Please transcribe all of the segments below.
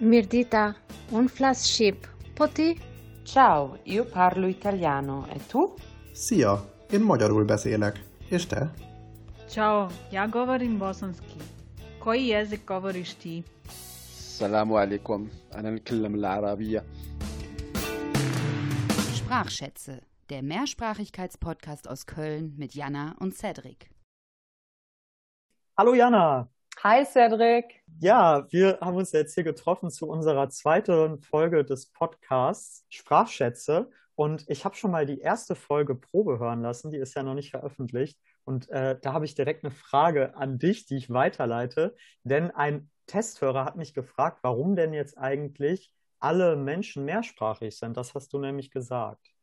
Mirdita, un flas shqip, po ti? Ciao, io parlo italiano, e tu? Szia, én magyarul beszélek, és te? Ciao, ja govorim bosanski. Koji jezik govoriš ti? Salamu alaikum, ana nitkallam al-arabiyya. Sprachschätze, der Mehrsprachigkeitspodcast aus Köln mit Jana und Cedric. Hallo Jana. Hi Cedric. Ja, wir haben uns jetzt hier getroffen zu unserer zweiten Folge des Podcasts Sprachschätze. Und ich habe schon mal die erste Folge Probe hören lassen, die ist ja noch nicht veröffentlicht. Und äh, da habe ich direkt eine Frage an dich, die ich weiterleite. Denn ein Testhörer hat mich gefragt, warum denn jetzt eigentlich alle Menschen mehrsprachig sind. Das hast du nämlich gesagt.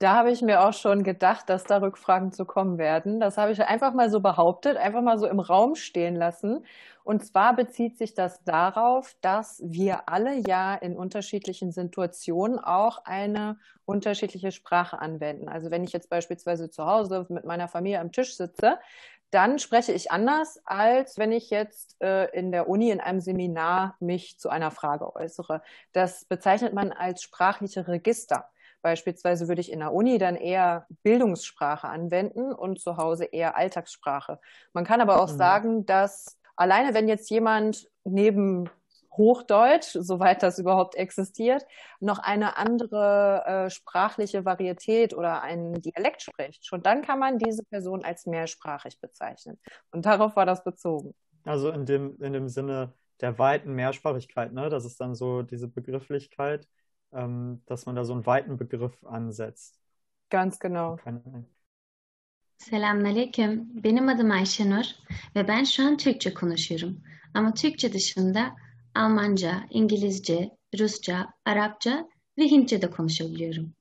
Da habe ich mir auch schon gedacht, dass da Rückfragen zu kommen werden. Das habe ich einfach mal so behauptet, einfach mal so im Raum stehen lassen. Und zwar bezieht sich das darauf, dass wir alle ja in unterschiedlichen Situationen auch eine unterschiedliche Sprache anwenden. Also wenn ich jetzt beispielsweise zu Hause mit meiner Familie am Tisch sitze, dann spreche ich anders, als wenn ich jetzt äh, in der Uni in einem Seminar mich zu einer Frage äußere. Das bezeichnet man als sprachliche Register. Beispielsweise würde ich in der Uni dann eher Bildungssprache anwenden und zu Hause eher Alltagssprache. Man kann aber auch mhm. sagen, dass alleine wenn jetzt jemand neben Hochdeutsch, soweit das überhaupt existiert, noch eine andere äh, sprachliche Varietät oder einen Dialekt spricht, schon dann kann man diese Person als mehrsprachig bezeichnen. Und darauf war das bezogen. Also in dem, in dem Sinne der weiten Mehrsprachigkeit, ne? Das ist dann so diese Begrifflichkeit, ähm, dass man da so einen weiten Begriff ansetzt. Ganz genau. Selamünaleyküm. Benim adım Ayşenur ve ben şu an Türkçe konuşuyorum. Ama Türkçe dışında Almanca, İngilizce, Rusça, Arapça ve Hintçe de konuşabiliyorum.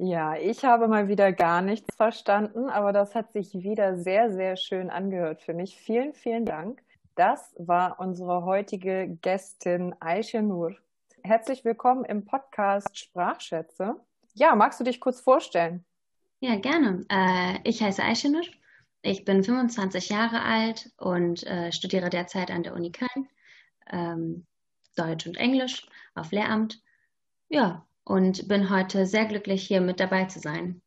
Ja, ich habe mal wieder gar nichts verstanden, aber das hat sich wieder sehr, sehr schön angehört für mich. Vielen, vielen Dank. Das war unsere heutige Gästin Aisha Nur. Herzlich willkommen im Podcast Sprachschätze. Ja, magst du dich kurz vorstellen? Ja, gerne. Äh, ich heiße Aisha Nur. Ich bin 25 Jahre alt und äh, studiere derzeit an der Uni Köln ähm, Deutsch und Englisch auf Lehramt. Ja, und bin heute sehr glücklich, hier mit dabei zu sein.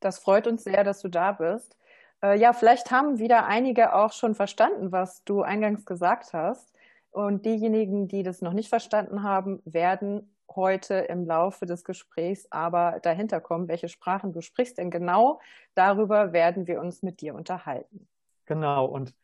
Das freut uns sehr, dass du da bist. Äh, ja, vielleicht haben wieder einige auch schon verstanden, was du eingangs gesagt hast. Und diejenigen, die das noch nicht verstanden haben, werden heute im Laufe des Gesprächs aber dahinter kommen, welche Sprachen du sprichst. Denn genau darüber werden wir uns mit dir unterhalten. Genau. Und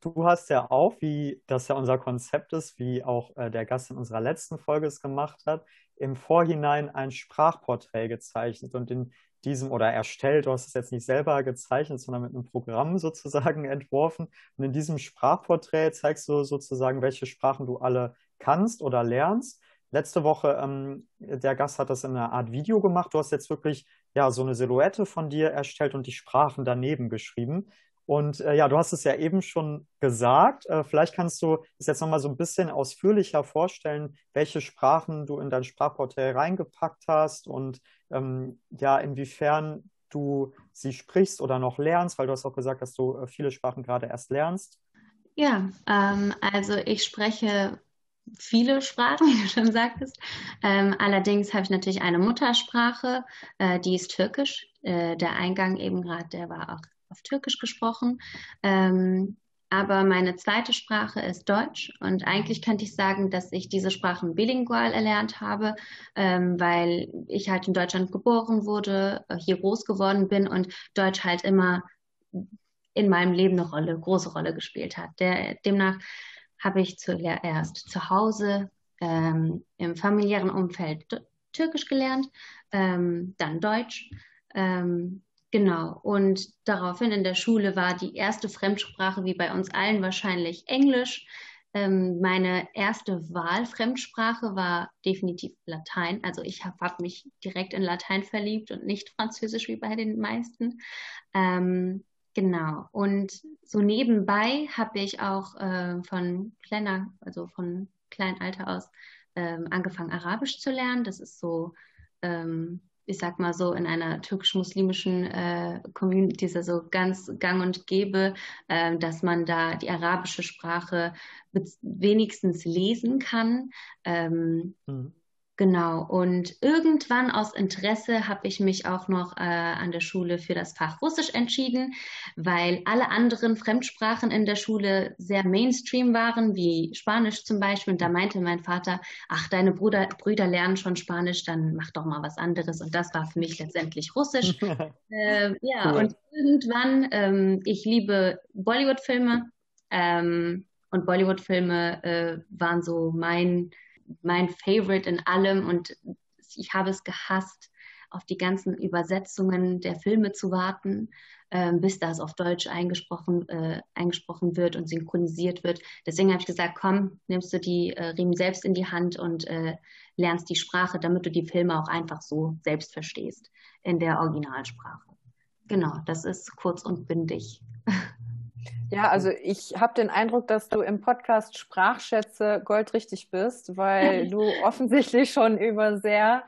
Du hast ja auch, wie das ja unser Konzept ist, wie auch äh, der Gast in unserer letzten Folge es gemacht hat, im Vorhinein ein Sprachporträt gezeichnet und in diesem oder erstellt, du hast es jetzt nicht selber gezeichnet, sondern mit einem Programm sozusagen entworfen. Und in diesem Sprachporträt zeigst du sozusagen, welche Sprachen du alle kannst oder lernst. Letzte Woche, ähm, der Gast hat das in einer Art Video gemacht. Du hast jetzt wirklich ja so eine Silhouette von dir erstellt und die Sprachen daneben geschrieben. Und äh, ja, du hast es ja eben schon gesagt. Äh, vielleicht kannst du es jetzt nochmal so ein bisschen ausführlicher vorstellen, welche Sprachen du in dein Sprachportal reingepackt hast und ähm, ja, inwiefern du sie sprichst oder noch lernst, weil du hast auch gesagt, dass du äh, viele Sprachen gerade erst lernst. Ja, ähm, also ich spreche viele Sprachen, wie du schon sagtest. Ähm, allerdings habe ich natürlich eine Muttersprache, äh, die ist Türkisch. Äh, der Eingang eben gerade, der war auch auf Türkisch gesprochen. Ähm, aber meine zweite Sprache ist Deutsch und eigentlich könnte ich sagen, dass ich diese Sprachen bilingual erlernt habe, ähm, weil ich halt in Deutschland geboren wurde, äh, hier groß geworden bin und Deutsch halt immer in meinem Leben eine Rolle, große Rolle gespielt hat. Der, demnach habe ich zuerst zu Hause ähm, im familiären Umfeld Türkisch gelernt, ähm, dann Deutsch. Ähm, Genau. Und daraufhin in der Schule war die erste Fremdsprache, wie bei uns allen wahrscheinlich Englisch. Ähm, meine erste Wahlfremdsprache war definitiv Latein. Also ich habe hab mich direkt in Latein verliebt und nicht Französisch wie bei den meisten. Ähm, genau. Und so nebenbei habe ich auch äh, von kleiner, also von kleinem Alter aus ähm, angefangen, Arabisch zu lernen. Das ist so ähm, ich sag mal so, in einer türkisch-muslimischen äh, Community ist ja so ganz gang und gäbe, äh, dass man da die arabische Sprache wenigstens lesen kann. Ähm, mhm. Genau, und irgendwann aus Interesse habe ich mich auch noch äh, an der Schule für das Fach Russisch entschieden, weil alle anderen Fremdsprachen in der Schule sehr Mainstream waren, wie Spanisch zum Beispiel. Und da meinte mein Vater, ach, deine Bruder, Brüder lernen schon Spanisch, dann mach doch mal was anderes. Und das war für mich letztendlich Russisch. äh, ja, cool. und irgendwann, ähm, ich liebe Bollywood-Filme ähm, und Bollywood-Filme äh, waren so mein mein Favorite in allem und ich habe es gehasst, auf die ganzen Übersetzungen der Filme zu warten, äh, bis das auf Deutsch eingesprochen, äh, eingesprochen wird und synchronisiert wird. Deswegen habe ich gesagt, komm, nimmst du die äh, Riemen selbst in die Hand und äh, lernst die Sprache, damit du die Filme auch einfach so selbst verstehst in der Originalsprache. Genau, das ist kurz und bündig. Ja, also ich habe den Eindruck, dass du im Podcast Sprachschätze goldrichtig bist, weil du offensichtlich schon über sehr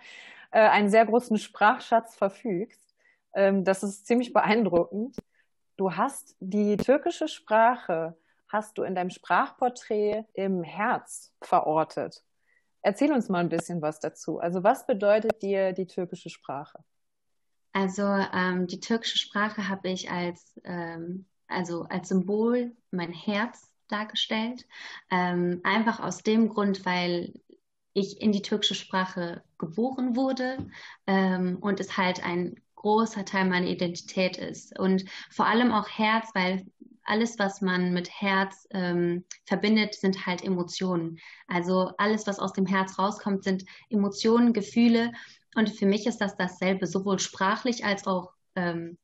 äh, einen sehr großen Sprachschatz verfügst. Ähm, das ist ziemlich beeindruckend. Du hast die türkische Sprache, hast du in deinem Sprachporträt im Herz verortet. Erzähl uns mal ein bisschen was dazu. Also was bedeutet dir die türkische Sprache? Also ähm, die türkische Sprache habe ich als ähm, also als Symbol mein Herz dargestellt. Ähm, einfach aus dem Grund, weil ich in die türkische Sprache geboren wurde ähm, und es halt ein großer Teil meiner Identität ist. Und vor allem auch Herz, weil alles, was man mit Herz ähm, verbindet, sind halt Emotionen. Also alles, was aus dem Herz rauskommt, sind Emotionen, Gefühle. Und für mich ist das dasselbe, sowohl sprachlich als auch ähm,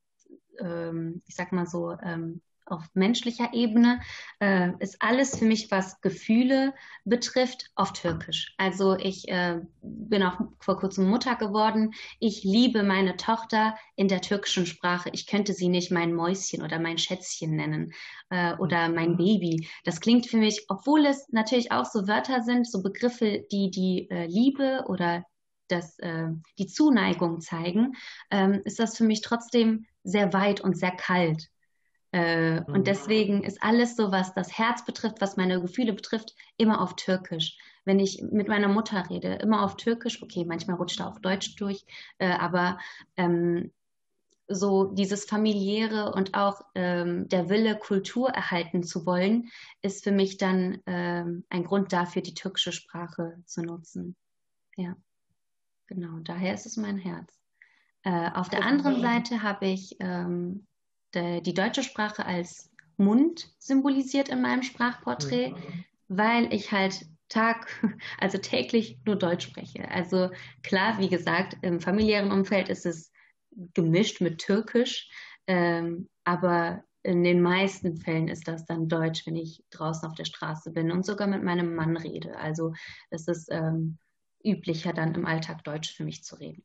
ähm, ich sag mal so, ähm, auf menschlicher Ebene äh, ist alles für mich, was Gefühle betrifft, auf Türkisch. Also ich äh, bin auch vor kurzem Mutter geworden. Ich liebe meine Tochter in der türkischen Sprache. Ich könnte sie nicht mein Mäuschen oder mein Schätzchen nennen äh, oder mein mhm. Baby. Das klingt für mich, obwohl es natürlich auch so Wörter sind, so Begriffe, die die äh, Liebe oder das, äh, die Zuneigung zeigen, ähm, ist das für mich trotzdem sehr weit und sehr kalt. Äh, mhm. Und deswegen ist alles so, was das Herz betrifft, was meine Gefühle betrifft, immer auf Türkisch. Wenn ich mit meiner Mutter rede, immer auf Türkisch. Okay, manchmal rutscht er auf Deutsch durch, äh, aber ähm, so dieses familiäre und auch ähm, der Wille, Kultur erhalten zu wollen, ist für mich dann ähm, ein Grund dafür, die türkische Sprache zu nutzen. Ja, genau. Daher ist es mein Herz. Äh, auf der anderen Seite habe ich ähm, de, die deutsche Sprache als Mund symbolisiert in meinem Sprachporträt, mhm. weil ich halt Tag, also täglich nur Deutsch spreche. Also klar, wie gesagt, im familiären Umfeld ist es gemischt mit Türkisch, ähm, aber in den meisten Fällen ist das dann Deutsch, wenn ich draußen auf der Straße bin und sogar mit meinem Mann rede. Also es ist ähm, üblicher dann im Alltag Deutsch für mich zu reden.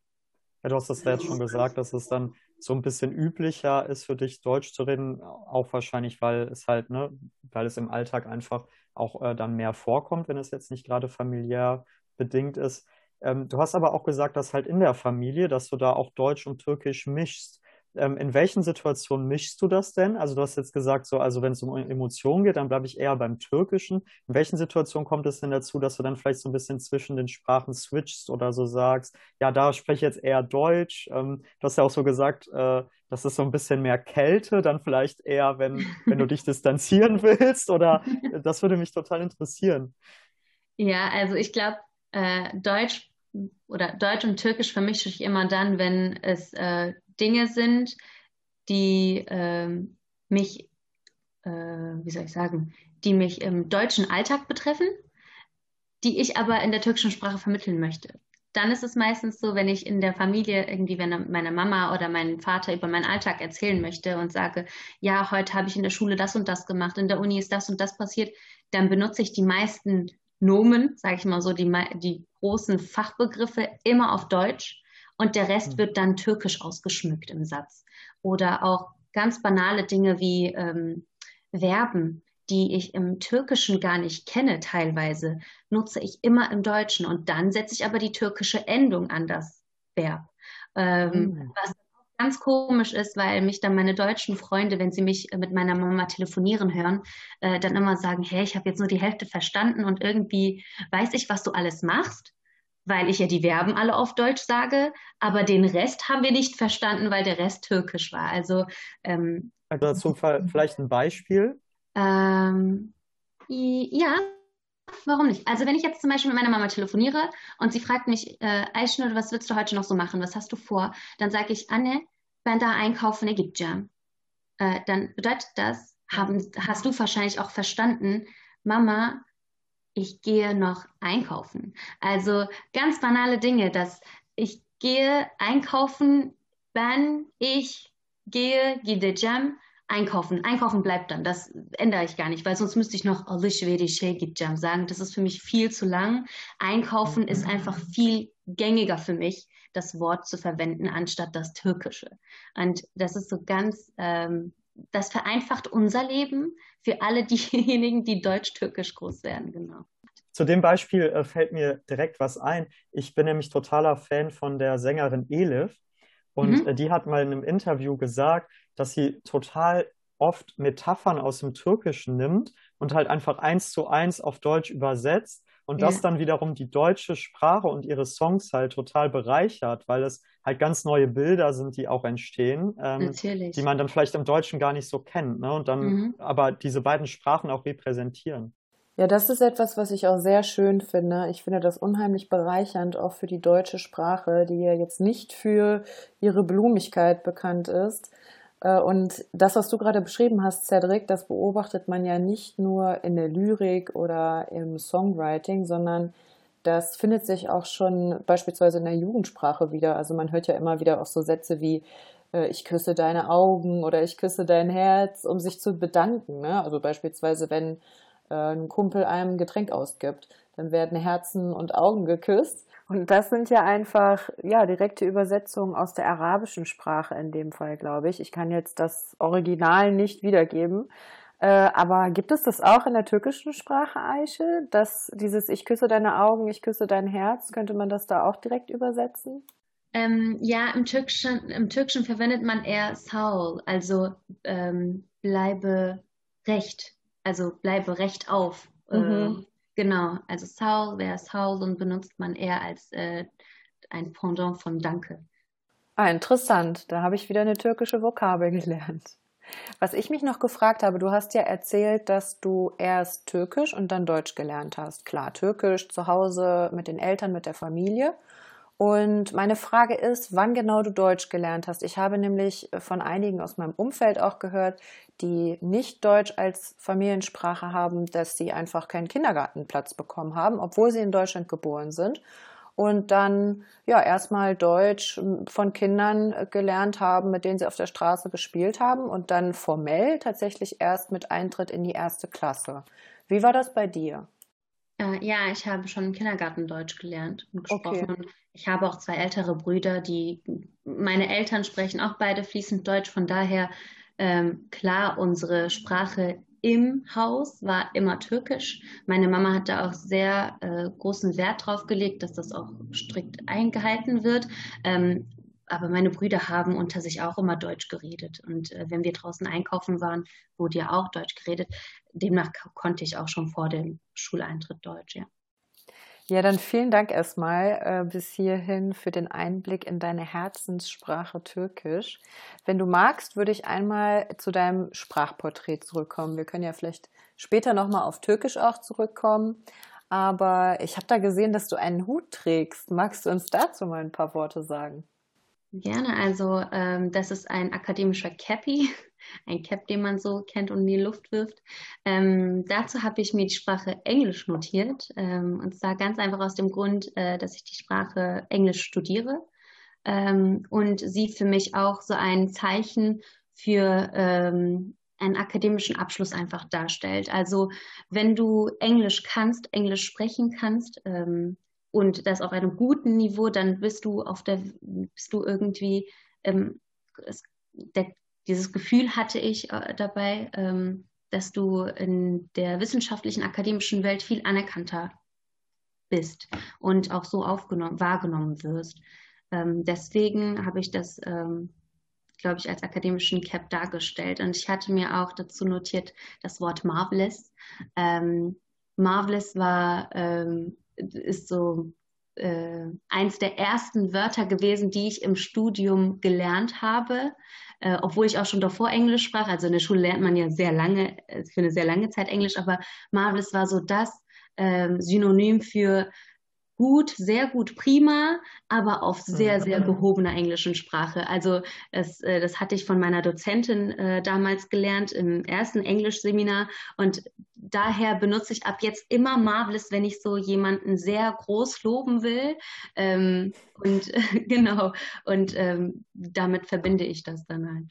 Ja, du hast das jetzt schon gesagt, dass es dann so ein bisschen üblicher ist für dich, Deutsch zu reden, auch wahrscheinlich, weil es halt, ne, weil es im Alltag einfach auch äh, dann mehr vorkommt, wenn es jetzt nicht gerade familiär bedingt ist. Ähm, du hast aber auch gesagt, dass halt in der Familie, dass du da auch Deutsch und Türkisch mischst. Ähm, in welchen Situationen mischst du das denn? Also du hast jetzt gesagt, so, also wenn es um Emotionen geht, dann bleibe ich eher beim Türkischen. In welchen Situationen kommt es denn dazu, dass du dann vielleicht so ein bisschen zwischen den Sprachen switchst oder so sagst, ja, da spreche ich jetzt eher Deutsch. Ähm, du hast ja auch so gesagt, äh, das ist so ein bisschen mehr Kälte, dann vielleicht eher, wenn, wenn du dich distanzieren willst oder das würde mich total interessieren. Ja, also ich glaube, äh, Deutsch oder Deutsch und Türkisch vermische ich immer dann, wenn es äh, Dinge sind, die ähm, mich, äh, wie soll ich sagen, die mich im deutschen Alltag betreffen, die ich aber in der türkischen Sprache vermitteln möchte. Dann ist es meistens so, wenn ich in der Familie irgendwie, wenn meine Mama oder mein Vater über meinen Alltag erzählen möchte und sage, ja, heute habe ich in der Schule das und das gemacht, in der Uni ist das und das passiert, dann benutze ich die meisten Nomen, sage ich mal so, die, die großen Fachbegriffe immer auf Deutsch und der Rest hm. wird dann türkisch ausgeschmückt im Satz. Oder auch ganz banale Dinge wie ähm, Verben, die ich im Türkischen gar nicht kenne teilweise, nutze ich immer im Deutschen und dann setze ich aber die türkische Endung an das Verb. Ähm, mhm. Was ganz komisch ist, weil mich dann meine deutschen Freunde, wenn sie mich mit meiner Mama telefonieren hören, äh, dann immer sagen, hey, ich habe jetzt nur die Hälfte verstanden und irgendwie weiß ich, was du alles machst, weil ich ja die Verben alle auf Deutsch sage, aber den Rest haben wir nicht verstanden, weil der Rest türkisch war. Also, ähm, also dazu vielleicht ein Beispiel? Ähm, ja, Warum nicht? Also wenn ich jetzt zum Beispiel mit meiner Mama telefoniere und sie fragt mich, äh, Ayşenur, was willst du heute noch so machen? Was hast du vor? Dann sage ich, Anne, ben da einkaufen gideceğim. Äh, dann bedeutet das, haben, hast du wahrscheinlich auch verstanden, Mama, ich gehe noch einkaufen. Also ganz banale Dinge, dass ich gehe einkaufen, wenn ich gehe gideceğim Einkaufen. Einkaufen bleibt dann. Das ändere ich gar nicht, weil sonst müsste ich noch gideceğim sagen. Das ist für mich viel zu lang. Einkaufen ist einfach viel gängiger für mich, das Wort zu verwenden, anstatt das Türkische. Und das ist so ganz, ähm, das vereinfacht unser Leben für alle diejenigen, die deutsch-türkisch groß werden, genau. Zu dem Beispiel äh, fällt mir direkt was ein. Ich bin nämlich totaler Fan von der Sängerin Elif. Und mhm. äh, die hat mal in einem Interview gesagt, dass sie total oft Metaphern aus dem Türkischen nimmt und halt einfach eins zu eins auf Deutsch übersetzt und ja. das dann wiederum die deutsche Sprache und ihre Songs halt total bereichert, weil es halt ganz neue Bilder sind, die auch entstehen, ähm, die man dann vielleicht im Deutschen gar nicht so kennt, ne? Und dann mhm. aber diese beiden Sprachen auch repräsentieren. Ja, das ist etwas, was ich auch sehr schön finde. Ich finde das unheimlich bereichernd, auch für die deutsche Sprache, die ja jetzt nicht für ihre Blumigkeit bekannt ist. Äh, und das, was du gerade beschrieben hast, Cedric, das beobachtet man ja nicht nur in der Lyrik oder im Songwriting, sondern das findet sich auch schon beispielsweise in der Jugendsprache wieder. Also man hört ja immer wieder auch so Sätze wie äh, ich küsse deine Augen oder ich küsse dein Herz, um sich zu bedanken. Ne? Also beispielsweise, wenn äh, ein Kumpel einem Getränk ausgibt. Dann werden Herzen und Augen geküsst. Und das sind ja einfach, ja, direkte Übersetzungen aus der arabischen Sprache in dem Fall, glaube ich. Ich kann jetzt das Original nicht wiedergeben. Äh, aber gibt es das auch in der türkischen Sprache, Eiche? Dass dieses Ich küsse deine Augen, ich küsse dein Herz, könnte man das da auch direkt übersetzen? Ähm, ja, im Türkischen, im Türkischen verwendet man eher Saul, also ähm, bleibe recht also bleibe recht auf. Mhm. Genau, also Saul wäre Saul und benutzt man eher als äh, ein Pendant von Danke. Ah, interessant. Da habe ich wieder eine türkische Vokabel gelernt. Was ich mich noch gefragt habe, du hast ja erzählt, dass du erst Türkisch und dann Deutsch gelernt hast. Klar, Türkisch zu Hause mit den Eltern, mit der Familie. Und meine Frage ist, wann genau du Deutsch gelernt hast. Ich habe nämlich von einigen aus meinem Umfeld auch gehört, die nicht Deutsch als Familiensprache haben, dass sie einfach keinen Kindergartenplatz bekommen haben, obwohl sie in Deutschland geboren sind. Und dann ja erstmal Deutsch von Kindern gelernt haben, mit denen sie auf der Straße gespielt haben und dann formell tatsächlich erst mit Eintritt in die erste Klasse. Wie war das bei dir? Äh, ja, ich habe schon im Kindergarten Deutsch gelernt und gesprochen. Okay. Ich habe auch zwei ältere Brüder, die meine Eltern sprechen auch beide fließend Deutsch. Von daher ähm, klar, unsere Sprache im Haus war immer türkisch. Meine Mama hat da auch sehr äh, großen Wert drauf gelegt, dass das auch strikt eingehalten wird. Ähm, aber meine Brüder haben unter sich auch immer Deutsch geredet. Und äh, wenn wir draußen einkaufen waren, wurde ja auch Deutsch geredet. Demnach konnte ich auch schon vor dem Schuleintritt Deutsch, ja. Ja, dann vielen Dank erstmal äh, bis hierhin für den Einblick in deine Herzenssprache Türkisch. Wenn du magst, würde ich einmal zu deinem Sprachporträt zurückkommen. Wir können ja vielleicht später nochmal auf Türkisch auch zurückkommen. Aber ich habe da gesehen, dass du einen Hut trägst. Magst du uns dazu mal ein paar Worte sagen? Gerne, also ähm, das ist ein akademischer Cappy, ein Cap, den man so kennt und in die Luft wirft. Ähm, dazu habe ich mir die Sprache Englisch notiert ähm, und zwar ganz einfach aus dem Grund, äh, dass ich die Sprache Englisch studiere ähm, und sie für mich auch so ein Zeichen für ähm, einen akademischen Abschluss einfach darstellt. Also wenn du Englisch kannst, Englisch sprechen kannst, ähm, und das auf einem guten Niveau, dann bist du auf der, bist du irgendwie, ähm, der, dieses Gefühl hatte ich äh, dabei, ähm, dass du in der wissenschaftlichen akademischen Welt viel anerkannter bist und auch so aufgenommen, wahrgenommen wirst. ähm, deswegen habe ich das, ähm, glaube ich, als akademischen Cap dargestellt. Und ich hatte mir auch dazu notiert das Wort Marvelous. Ähm, Marvelous war, ähm, ist so äh, eins der ersten Wörter gewesen, die ich im Studium gelernt habe, äh, obwohl ich auch schon davor Englisch sprach. Also in der Schule lernt man ja sehr lange, äh, für eine sehr lange Zeit Englisch, aber Marvelous war so das ähm, Synonym für gut, sehr gut, prima, aber auf sehr, sehr gehobener englischen Sprache. Also das, äh, das hatte ich von meiner Dozentin äh, damals gelernt im ersten Englischseminar und daher benutze ich ab jetzt immer Marvelous, wenn ich so jemanden sehr groß loben will. Ähm, und genau, und ähm, damit verbinde ich das dann halt.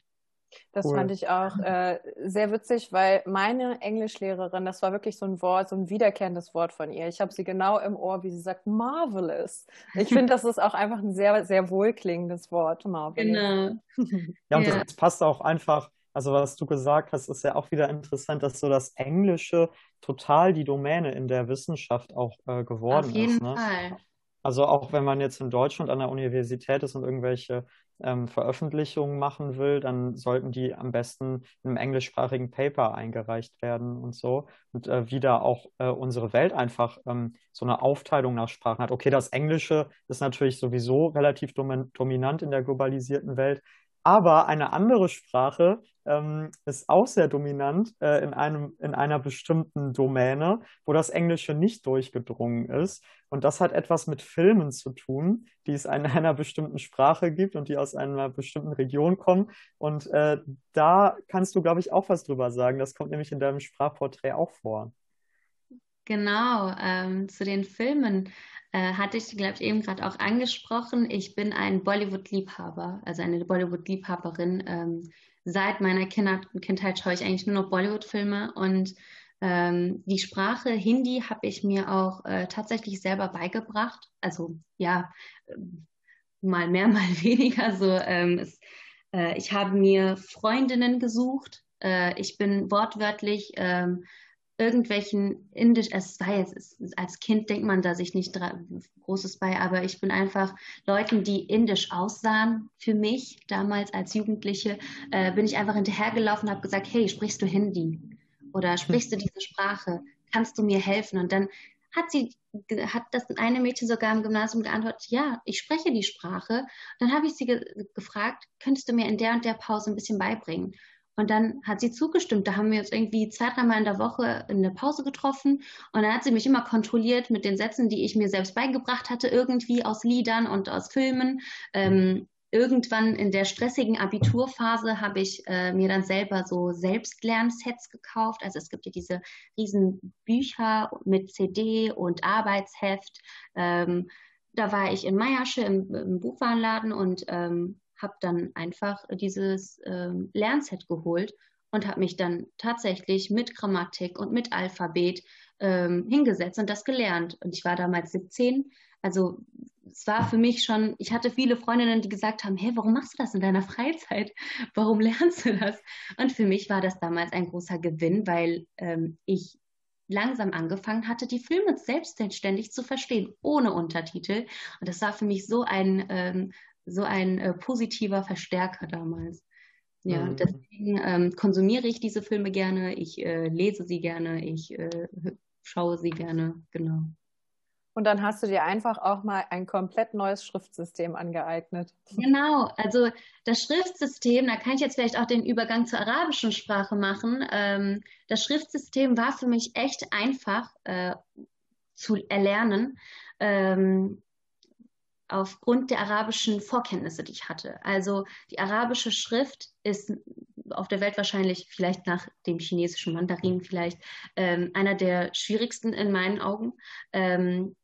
Das cool. fand ich auch äh, sehr witzig, weil meine Englischlehrerin, das war wirklich so ein Wort, so ein wiederkehrendes Wort von ihr. Ich habe sie genau im Ohr, wie sie sagt, marvelous. Ich finde, das ist auch einfach ein sehr, sehr wohlklingendes Wort, marvelous. Genau. ja, und ja. das passt auch einfach, also was du gesagt hast, ist ja auch wieder interessant, dass so das Englische total die Domäne in der Wissenschaft auch äh, geworden ist. Auf jeden ist, ne? Fall. Also auch wenn man jetzt in Deutschland an der Universität ist und irgendwelche ähm, Veröffentlichungen machen will, dann sollten die am besten in einem englischsprachigen Paper eingereicht werden und so. Und äh, wie da auch äh, unsere Welt einfach ähm, so eine Aufteilung nach Sprachen hat. Okay, das Englische ist natürlich sowieso relativ dominant in der globalisierten Welt, aber eine andere Sprache ähm, ist auch sehr dominant äh, in, einem, in einer bestimmten Domäne, wo das Englische nicht durchgedrungen ist. Und das hat etwas mit Filmen zu tun, die es in einer bestimmten Sprache gibt und die aus einer bestimmten Region kommen. Und äh, da kannst du, glaube ich, auch was drüber sagen. Das kommt nämlich in deinem Sprachporträt auch vor. Genau, ähm, zu den Filmen äh, hatte ich, glaube ich, eben gerade auch angesprochen. Ich bin ein Bollywood-Liebhaber, also eine Bollywood-Liebhaberin. Ähm, seit meiner Kinder Kindheit schaue ich eigentlich nur noch Bollywood-Filme und ähm, die Sprache Hindi habe ich mir auch äh, tatsächlich selber beigebracht. Also ja, äh, mal mehr, mal weniger. So, ähm, es, äh, ich habe mir Freundinnen gesucht. Äh, ich bin wortwörtlich ähm, irgendwelchen indisch, es war jetzt, als Kind denkt man da sich nicht Großes bei, aber ich bin einfach Leuten, die indisch aussahen für mich, damals als Jugendliche, äh, bin ich einfach hinterhergelaufen und habe gesagt, hey, sprichst du Hindi? Oder sprichst du diese Sprache? Kannst du mir helfen? Und dann hat sie, hat das eine Mädchen sogar im Gymnasium geantwortet, ja, ich spreche die Sprache. Und dann habe ich sie ge gefragt, könntest du mir in der und der Pause ein bisschen beibringen? Und dann hat sie zugestimmt. Da haben wir uns irgendwie zwei, dreimal in der Woche in der Pause getroffen. Und dann hat sie mich immer kontrolliert mit den Sätzen, die ich mir selbst beigebracht hatte, irgendwie aus Liedern und aus Filmen. Ähm, irgendwann in der stressigen Abiturphase habe ich äh, mir dann selber so Selbstlernsets gekauft. Also es gibt ja diese riesen Bücher mit CD und Arbeitsheft. Ähm, da war ich in Meiersche im, im Buchwarenladen und ähm, habe dann einfach dieses ähm, Lernset geholt und habe mich dann tatsächlich mit Grammatik und mit Alphabet ähm, hingesetzt und das gelernt. Und ich war damals 17. Also es war für mich schon, ich hatte viele Freundinnen, die gesagt haben, hey, warum machst du das in deiner Freizeit? Warum lernst du das? Und für mich war das damals ein großer Gewinn, weil ähm, ich langsam angefangen hatte, die Filme selbstständig zu verstehen, ohne Untertitel. Und das war für mich so ein, ähm, so ein äh, positiver Verstärker damals. Ja, mhm. deswegen ähm, konsumiere ich diese Filme gerne, ich äh, lese sie gerne, ich äh, schaue sie gerne, genau. Und dann hast du dir einfach auch mal ein komplett neues Schriftsystem angeeignet. Genau, also das Schriftsystem, da kann ich jetzt vielleicht auch den Übergang zur arabischen Sprache machen. Ähm, das Schriftsystem war für mich echt einfach äh, zu erlernen. Ähm, aufgrund der arabischen Vorkenntnisse, die ich hatte. Also die arabische Schrift ist auf der Welt wahrscheinlich, vielleicht nach dem chinesischen Mandarin, vielleicht ähm, einer der schwierigsten in meinen Augen, ähm,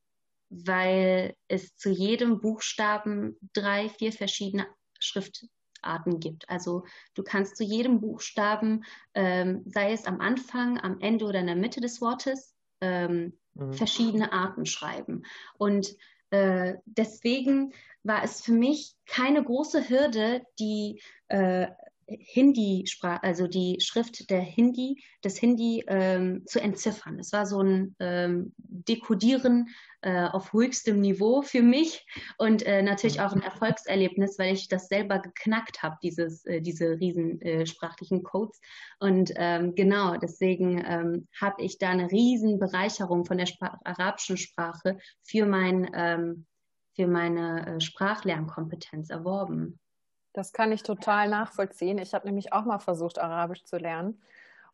weil es zu jedem Buchstaben drei, vier verschiedene Schriftarten gibt. Also du kannst zu jedem Buchstaben, ähm, sei es am Anfang, am Ende oder in der Mitte des Wortes, ähm, mhm. verschiedene Arten schreiben. Und deswegen war es für mich keine große Hürde, die, äh, Hindi, also die Schrift der Hindi, des Hindi ähm, zu entziffern. Es war so ein ähm, Dekodieren äh, auf höchstem Niveau für mich und äh, natürlich auch ein Erfolgserlebnis, weil ich das selber geknackt habe, dieses, äh, diese riesen äh, sprachlichen Codes. Und ähm, genau, deswegen ähm, habe ich da eine riesen Bereicherung von der Spra arabischen Sprache für mein ähm, für meine äh, Sprachlernkompetenz erworben. Das kann ich total nachvollziehen. Ich habe nämlich auch mal versucht, Arabisch zu lernen.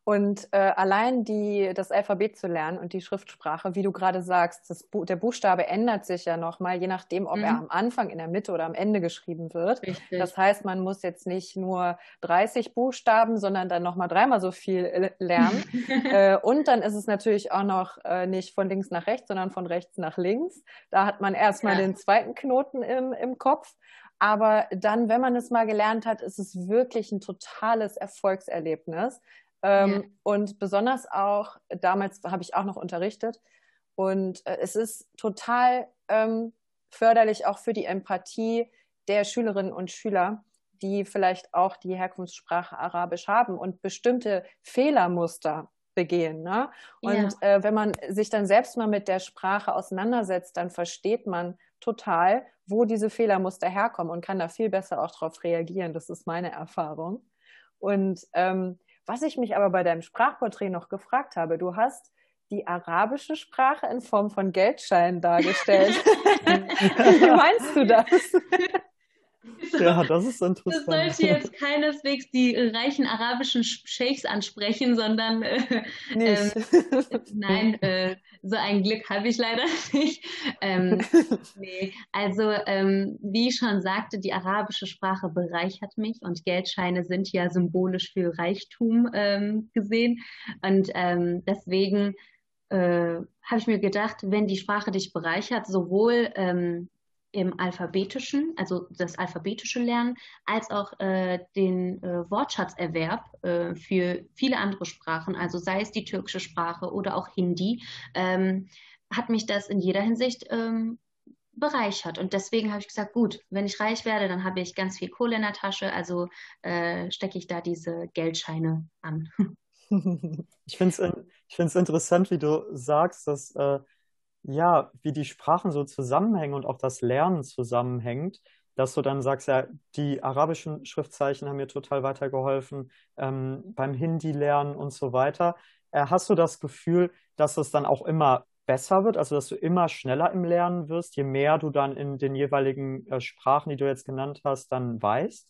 Und äh, allein die, das Alphabet zu lernen und die Schriftsprache, wie du gerade sagst, das, der Buchstabe ändert sich ja nochmal, je nachdem, ob mhm. er am Anfang, in der Mitte oder am Ende geschrieben wird. Richtig. Das heißt, man muss jetzt nicht nur 30 Buchstaben, sondern dann nochmal dreimal so viel äh, lernen. äh, und dann ist es natürlich auch noch äh, nicht von links nach rechts, sondern von rechts nach links. Da hat man erstmal ja. den zweiten Knoten im, im Kopf. Aber dann, wenn man es mal gelernt hat, ist es wirklich ein totales Erfolgserlebnis. Ähm, ja. Und besonders auch, damals habe ich auch noch unterrichtet. Und äh, es ist total ähm, förderlich auch für die Empathie der Schülerinnen und Schüler, die vielleicht auch die Herkunftssprache Arabisch haben und bestimmte Fehlermuster begehen. Ne? Und ja. äh, wenn man sich dann selbst mal mit der Sprache auseinandersetzt, dann versteht man total, wo diese Fehlermuster herkommen und kann da viel besser auch darauf reagieren. Das ist meine Erfahrung. Und ähm, was ich mich aber bei deinem Sprachporträt noch gefragt habe, du hast die arabische Sprache in Form von Geldscheinen dargestellt. Wie meinst du das? Ja, das ist interessant. Das sollte jetzt keineswegs die reichen arabischen Sheikhs ansprechen, sondern äh, ähm, nein, äh, so ein Glück habe ich leider nicht. Ähm, nee. Also ähm, wie ich schon sagte, die arabische Sprache bereichert mich und Geldscheine sind ja symbolisch für Reichtum ähm, gesehen und ähm, deswegen äh, habe ich mir gedacht, wenn die Sprache dich bereichert, sowohl ähm, im alphabetischen, also das alphabetische Lernen, als auch äh, den äh, Wortschatzerwerb äh, für viele andere Sprachen, also sei es die türkische Sprache oder auch Hindi, ähm, hat mich das in jeder Hinsicht ähm, bereichert. Und deswegen habe ich gesagt, gut, wenn ich reich werde, dann habe ich ganz viel Kohle in der Tasche, also äh, stecke ich da diese Geldscheine an. Ich finde es interessant, wie du sagst, dass äh, ja, wie die Sprachen so zusammenhängen und auch das Lernen zusammenhängt, dass du dann sagst, ja, die arabischen Schriftzeichen haben mir total weitergeholfen ähm, beim Hindi-Lernen und so weiter. Äh, hast du das Gefühl, dass es dann auch immer besser wird, also dass du immer schneller im Lernen wirst, je mehr du dann in den jeweiligen äh, Sprachen, die du jetzt genannt hast, dann weißt?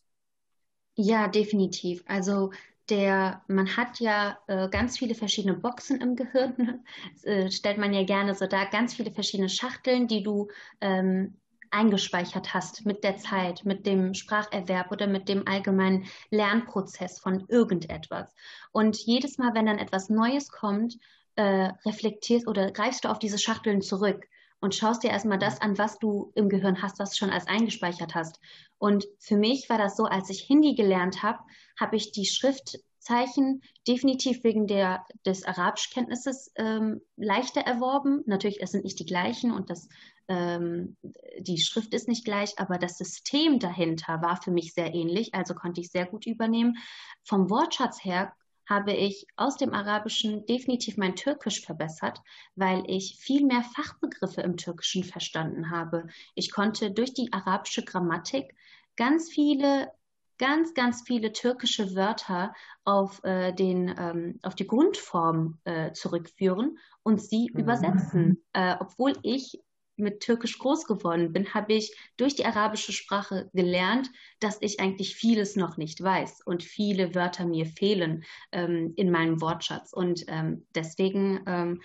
Ja, definitiv. Also der, man hat ja äh, ganz viele verschiedene Boxen im Gehirn, äh, stellt man ja gerne so da, ganz viele verschiedene Schachteln, die du ähm, eingespeichert hast mit der Zeit, mit dem Spracherwerb oder mit dem allgemeinen Lernprozess von irgendetwas. Und jedes Mal, wenn dann etwas Neues kommt, äh, reflektierst oder greifst du auf diese Schachteln zurück und schaust dir erstmal das an, was du im Gehirn hast, was du schon als eingespeichert hast. Und für mich war das so, als ich Hindi gelernt habe, habe ich die Schriftzeichen definitiv wegen der, des Arabischkenntnisses ähm, leichter erworben. Natürlich, es sind nicht die gleichen und das, ähm, die Schrift ist nicht gleich, aber das System dahinter war für mich sehr ähnlich, also konnte ich sehr gut übernehmen. Vom Wortschatz her habe ich aus dem Arabischen definitiv mein Türkisch verbessert, weil ich viel mehr Fachbegriffe im Türkischen verstanden habe. Ich konnte durch die arabische Grammatik ganz viele ganz, ganz viele türkische Wörter auf, äh, den, ähm, auf die Grundform äh, zurückführen und sie mhm. übersetzen. Äh, obwohl ich mit Türkisch groß geworden bin, habe ich durch die arabische Sprache gelernt, dass ich eigentlich vieles noch nicht weiß und viele Wörter mir fehlen ähm, in meinem Wortschatz. Und ähm, deswegen ähm,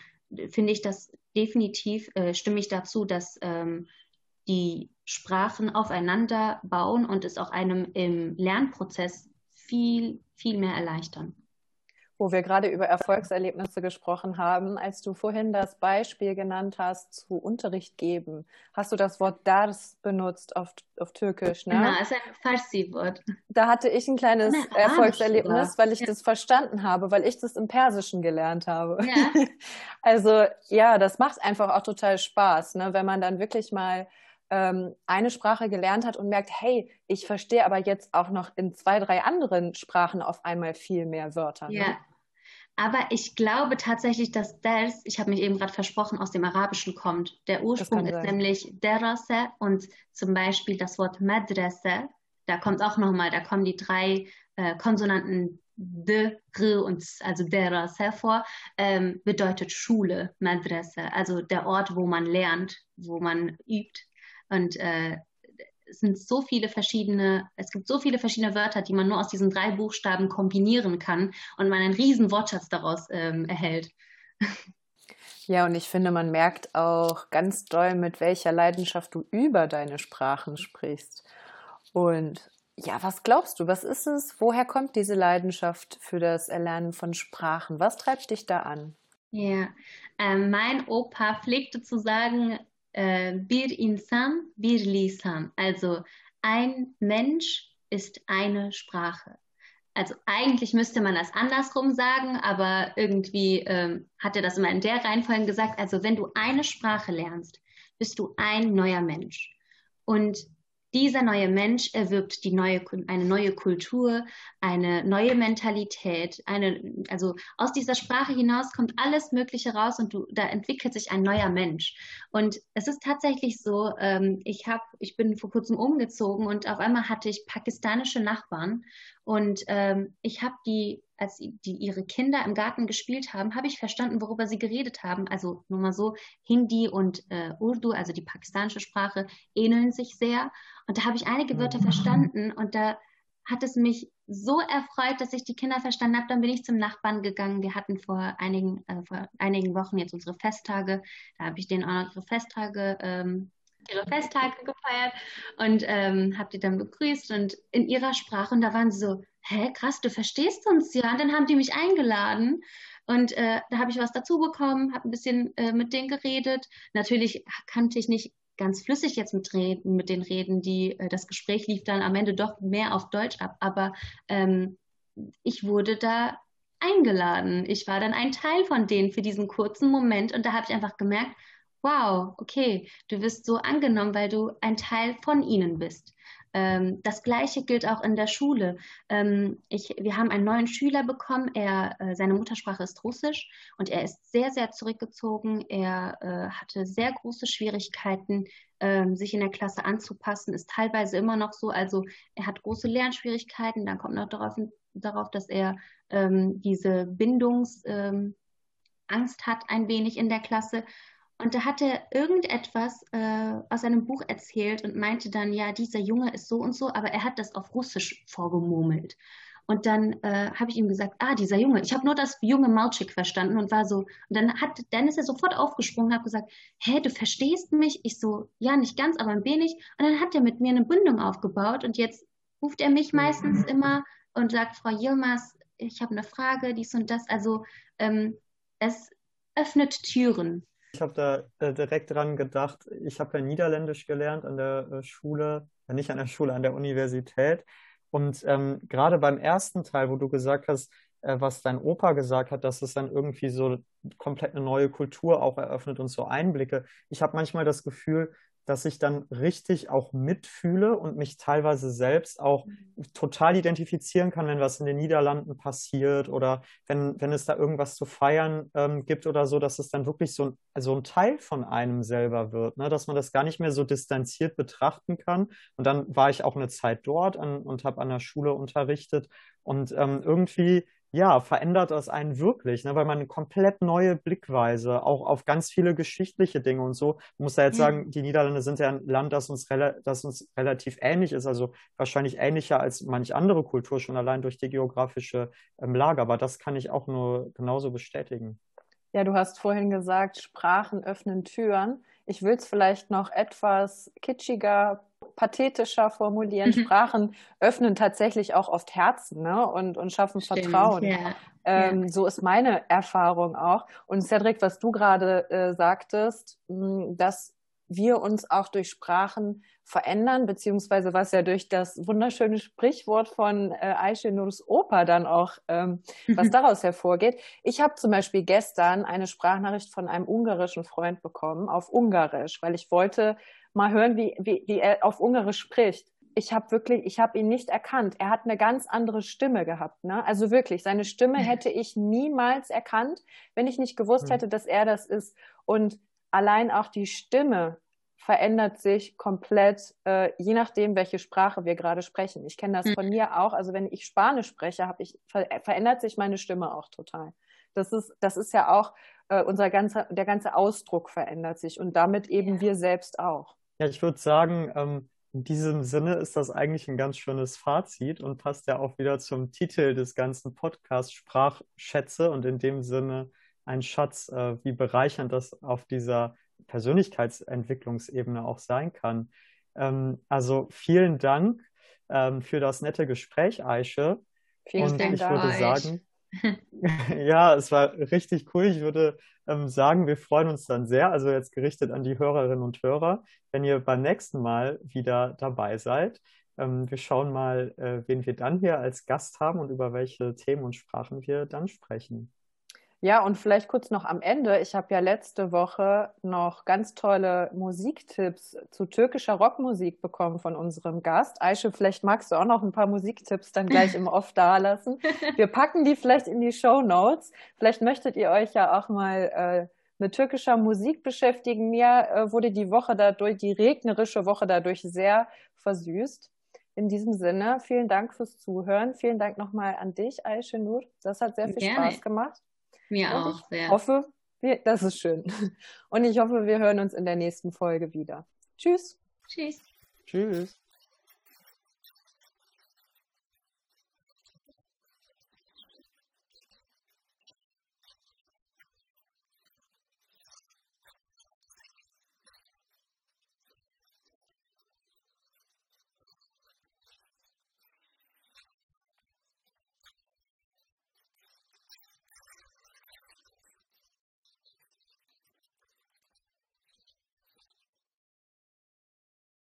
finde ich das definitiv, äh, stimme ich dazu, dass ähm, die Sprachen aufeinander bauen und es auch einem im Lernprozess viel, viel mehr erleichtern. Wo wir gerade über Erfolgserlebnisse gesprochen haben, als du vorhin das Beispiel genannt hast zu Unterricht geben, hast du das Wort Dars benutzt auf, auf Türkisch, ne? Genau, ist ein Farsi-Wort. Da hatte ich ein kleines Eine Erfolgserlebnis, weil ich ja. das verstanden habe, weil ich das im Persischen gelernt habe. Ja. Also ja, das macht einfach auch total Spaß, ne? wenn man dann wirklich mal ähm, eine Sprache gelernt hat und merkt, hey, ich verstehe aber jetzt auch noch in zwei, drei anderen Sprachen auf einmal viel mehr Wörter. Ne? Ja. Aber ich glaube tatsächlich, dass Ders, ich habe mich eben gerade versprochen, aus dem Arabischen kommt. Der Ursprung ist sein. nämlich Derase und zum Beispiel das Wort Madrase, da kommt auch nochmal, da kommen die drei äh, Konsonanten D, R und also Derase vor, ähm, bedeutet Schule, Madrase, also der Ort, wo man lernt, wo man übt. Und äh, es sind so viele verschiedene, es gibt so viele verschiedene Wörter, die man nur aus diesen drei Buchstaben kombinieren kann und man einen riesen Wortschatz daraus ähm, erhält. Ja, und ich finde, man merkt auch ganz doll, mit welcher Leidenschaft du über deine Sprachen sprichst. Und ja, was glaubst du, was ist es? Woher kommt diese Leidenschaft für das Erlernen von Sprachen? Was treibt dich da an? Ja, ähm, mein Opa pflegte zu sagen, äh, bir insan, bir lisan. Also ein Mensch ist eine Sprache. Also eigentlich müsste man das andersrum sagen, aber irgendwie ähm, hat er das immer in der Reihenfolge gesagt. Also wenn du eine Sprache lernst, bist du ein neuer Mensch. Und dieser neue Mensch erwirbt die neue, eine neue Kultur, eine neue Mentalität, eine, also aus dieser Sprache hinaus kommt alles Mögliche raus und du, da entwickelt sich ein neuer Mensch. Und es ist tatsächlich so, ähm, ich habe, ich bin vor kurzem umgezogen und auf einmal hatte ich pakistanische Nachbarn und ähm, ich habe die als die ihre Kinder im Garten gespielt haben, habe ich verstanden, worüber sie geredet haben. Also nur mal so, Hindi und äh, Urdu, also die pakistanische Sprache, ähneln sich sehr. Und da habe ich einige Wörter verstanden und da hat es mich so erfreut, dass ich die Kinder verstanden habe. Dann bin ich zum Nachbarn gegangen. Wir hatten vor einigen, äh, vor einigen Wochen jetzt unsere Festtage. Da habe ich denen auch noch ihre Festtage ähm, ihre Festtage gefeiert und ähm, habe die dann begrüßt und in ihrer Sprache und da waren sie so, hä, krass, du verstehst uns ja. Und dann haben die mich eingeladen und äh, da habe ich was dazu bekommen, habe ein bisschen äh, mit denen geredet. Natürlich kannte ich nicht ganz flüssig jetzt mit, reden, mit den Reden, die äh, das Gespräch lief dann am Ende doch mehr auf Deutsch ab, aber ähm, ich wurde da eingeladen. Ich war dann ein Teil von denen für diesen kurzen Moment und da habe ich einfach gemerkt, wow, okay, du wirst so angenommen, weil du ein Teil von ihnen bist. Ähm, das Gleiche gilt auch in der Schule. Ähm, ich, wir haben einen neuen Schüler bekommen. Er, äh, seine Muttersprache ist Russisch und er ist sehr, sehr zurückgezogen. Er äh, hatte sehr große Schwierigkeiten, ähm, sich in der Klasse anzupassen. Ist teilweise immer noch so. Also er hat große Lernschwierigkeiten. Dann kommt noch darauf, darauf dass er ähm, diese Bindungsangst ähm, hat ein wenig in der Klasse. Und da hat er irgendetwas äh, aus einem Buch erzählt und meinte dann, ja, dieser Junge ist so und so, aber er hat das auf Russisch vorgemurmelt. Und dann äh, habe ich ihm gesagt, ah, dieser Junge, ich habe nur das junge Mautschik verstanden und war so, und dann hat, dann ist er sofort aufgesprungen und hat gesagt, hä, du verstehst mich? Ich so, ja, nicht ganz, aber ein wenig. Und dann hat er mit mir eine Bindung aufgebaut und jetzt ruft er mich meistens immer und sagt, Frau Yilmaz, ich habe eine Frage, dies und das. Also ähm, es öffnet Türen. Ich habe da äh, direkt dran gedacht, ich habe ja Niederländisch gelernt an der äh, Schule, äh, nicht an der Schule, an der Universität. Und ähm, gerade beim ersten Teil, wo du gesagt hast, äh, was dein Opa gesagt hat, dass es dann irgendwie so komplett eine neue Kultur auch eröffnet und so Einblicke. Ich habe manchmal das Gefühl, dass ich dann richtig auch mitfühle und mich teilweise selbst auch total identifizieren kann, wenn was in den Niederlanden passiert oder wenn, wenn es da irgendwas zu feiern ähm, gibt oder so, dass es dann wirklich so ein, also ein Teil von einem selber wird, ne? dass man das gar nicht mehr so distanziert betrachten kann. Und dann war ich auch eine Zeit dort an, und habe an der Schule unterrichtet und ähm, irgendwie ja, verändert das einen wirklich, ne? weil man eine komplett neue Blickweise auch auf ganz viele geschichtliche Dinge und so. Ich muss ja jetzt sagen, die Niederlande sind ja ein Land, das uns, das uns relativ ähnlich ist, also wahrscheinlich ähnlicher als manch andere Kultur, schon allein durch die geografische ähm, Lage. Aber das kann ich auch nur genauso bestätigen. Ja, du hast vorhin gesagt, Sprachen öffnen Türen. Ich will es vielleicht noch etwas kitschiger, pathetischer formulieren. Mhm. Sprachen öffnen tatsächlich auch oft Herzen ne? und, und schaffen Stimmt, Vertrauen. Ja. Ähm, ja. So ist meine Erfahrung auch. Und Cedric, was du gerade äh, sagtest, mh, dass wir uns auch durch Sprachen verändern, beziehungsweise was ja durch das wunderschöne Sprichwort von äh, Aisha Nurs Opa dann auch, ähm, was daraus hervorgeht. Ich habe zum Beispiel gestern eine Sprachnachricht von einem ungarischen Freund bekommen auf Ungarisch, weil ich wollte mal hören, wie, wie, wie er auf Ungarisch spricht ich habe wirklich, ich habe ihn nicht erkannt. Er hat eine ganz andere Stimme gehabt. Ne? Also wirklich, seine Stimme hätte ich niemals erkannt, wenn ich nicht gewusst hätte, dass er das ist. Und allein auch die Stimme verändert sich komplett, äh, je nachdem, welche Sprache wir gerade sprechen. Ich kenne das von mir auch. Also wenn ich Spanisch spreche, habe ich ver verändert sich meine Stimme auch total. Das ist, das ist ja auch äh, unser ganzer, der ganze Ausdruck verändert sich und damit eben ja. wir selbst auch. Ja, ich würde sagen, ähm, in diesem Sinne ist das eigentlich ein ganz schönes Fazit und passt ja auch wieder zum Titel des ganzen Podcasts Sprachschätze und in dem Sinne ein Schatz, äh, wie bereichernd das auf dieser Persönlichkeitsentwicklungsebene auch sein kann. Ähm, also vielen Dank ähm, für das nette Gespräch, Aische. Vielen und Dank. ich würde sagen, ja, es war richtig cool. Ich würde ähm, sagen, wir freuen uns dann sehr, also jetzt gerichtet an die Hörerinnen und Hörer, wenn ihr beim nächsten Mal wieder dabei seid. Ähm, wir schauen mal, äh, wen wir dann hier als Gast haben und über welche Themen und Sprachen wir dann sprechen. Ja, und vielleicht kurz noch am Ende. Ich habe ja letzte Woche noch ganz tolle Musiktipps zu türkischer Rockmusik bekommen von unserem Gast. Aische, vielleicht magst du auch noch ein paar Musiktipps dann gleich im Off dalassen. Wir packen die vielleicht in die Show Notes. Vielleicht möchtet ihr euch ja auch mal äh, mit türkischer Musik beschäftigen. Mir äh, wurde die Woche dadurch, die regnerische Woche dadurch sehr versüßt. In diesem Sinne, vielen Dank fürs Zuhören. Vielen Dank nochmal an dich, Aische Nur. Das hat sehr viel Gerne. Spaß gemacht. Mir Und auch, ich sehr. hoffe, wir, das ist schön. Und ich hoffe, wir hören uns in der nächsten Folge wieder. Tschüss. Tschüss. Tschüss.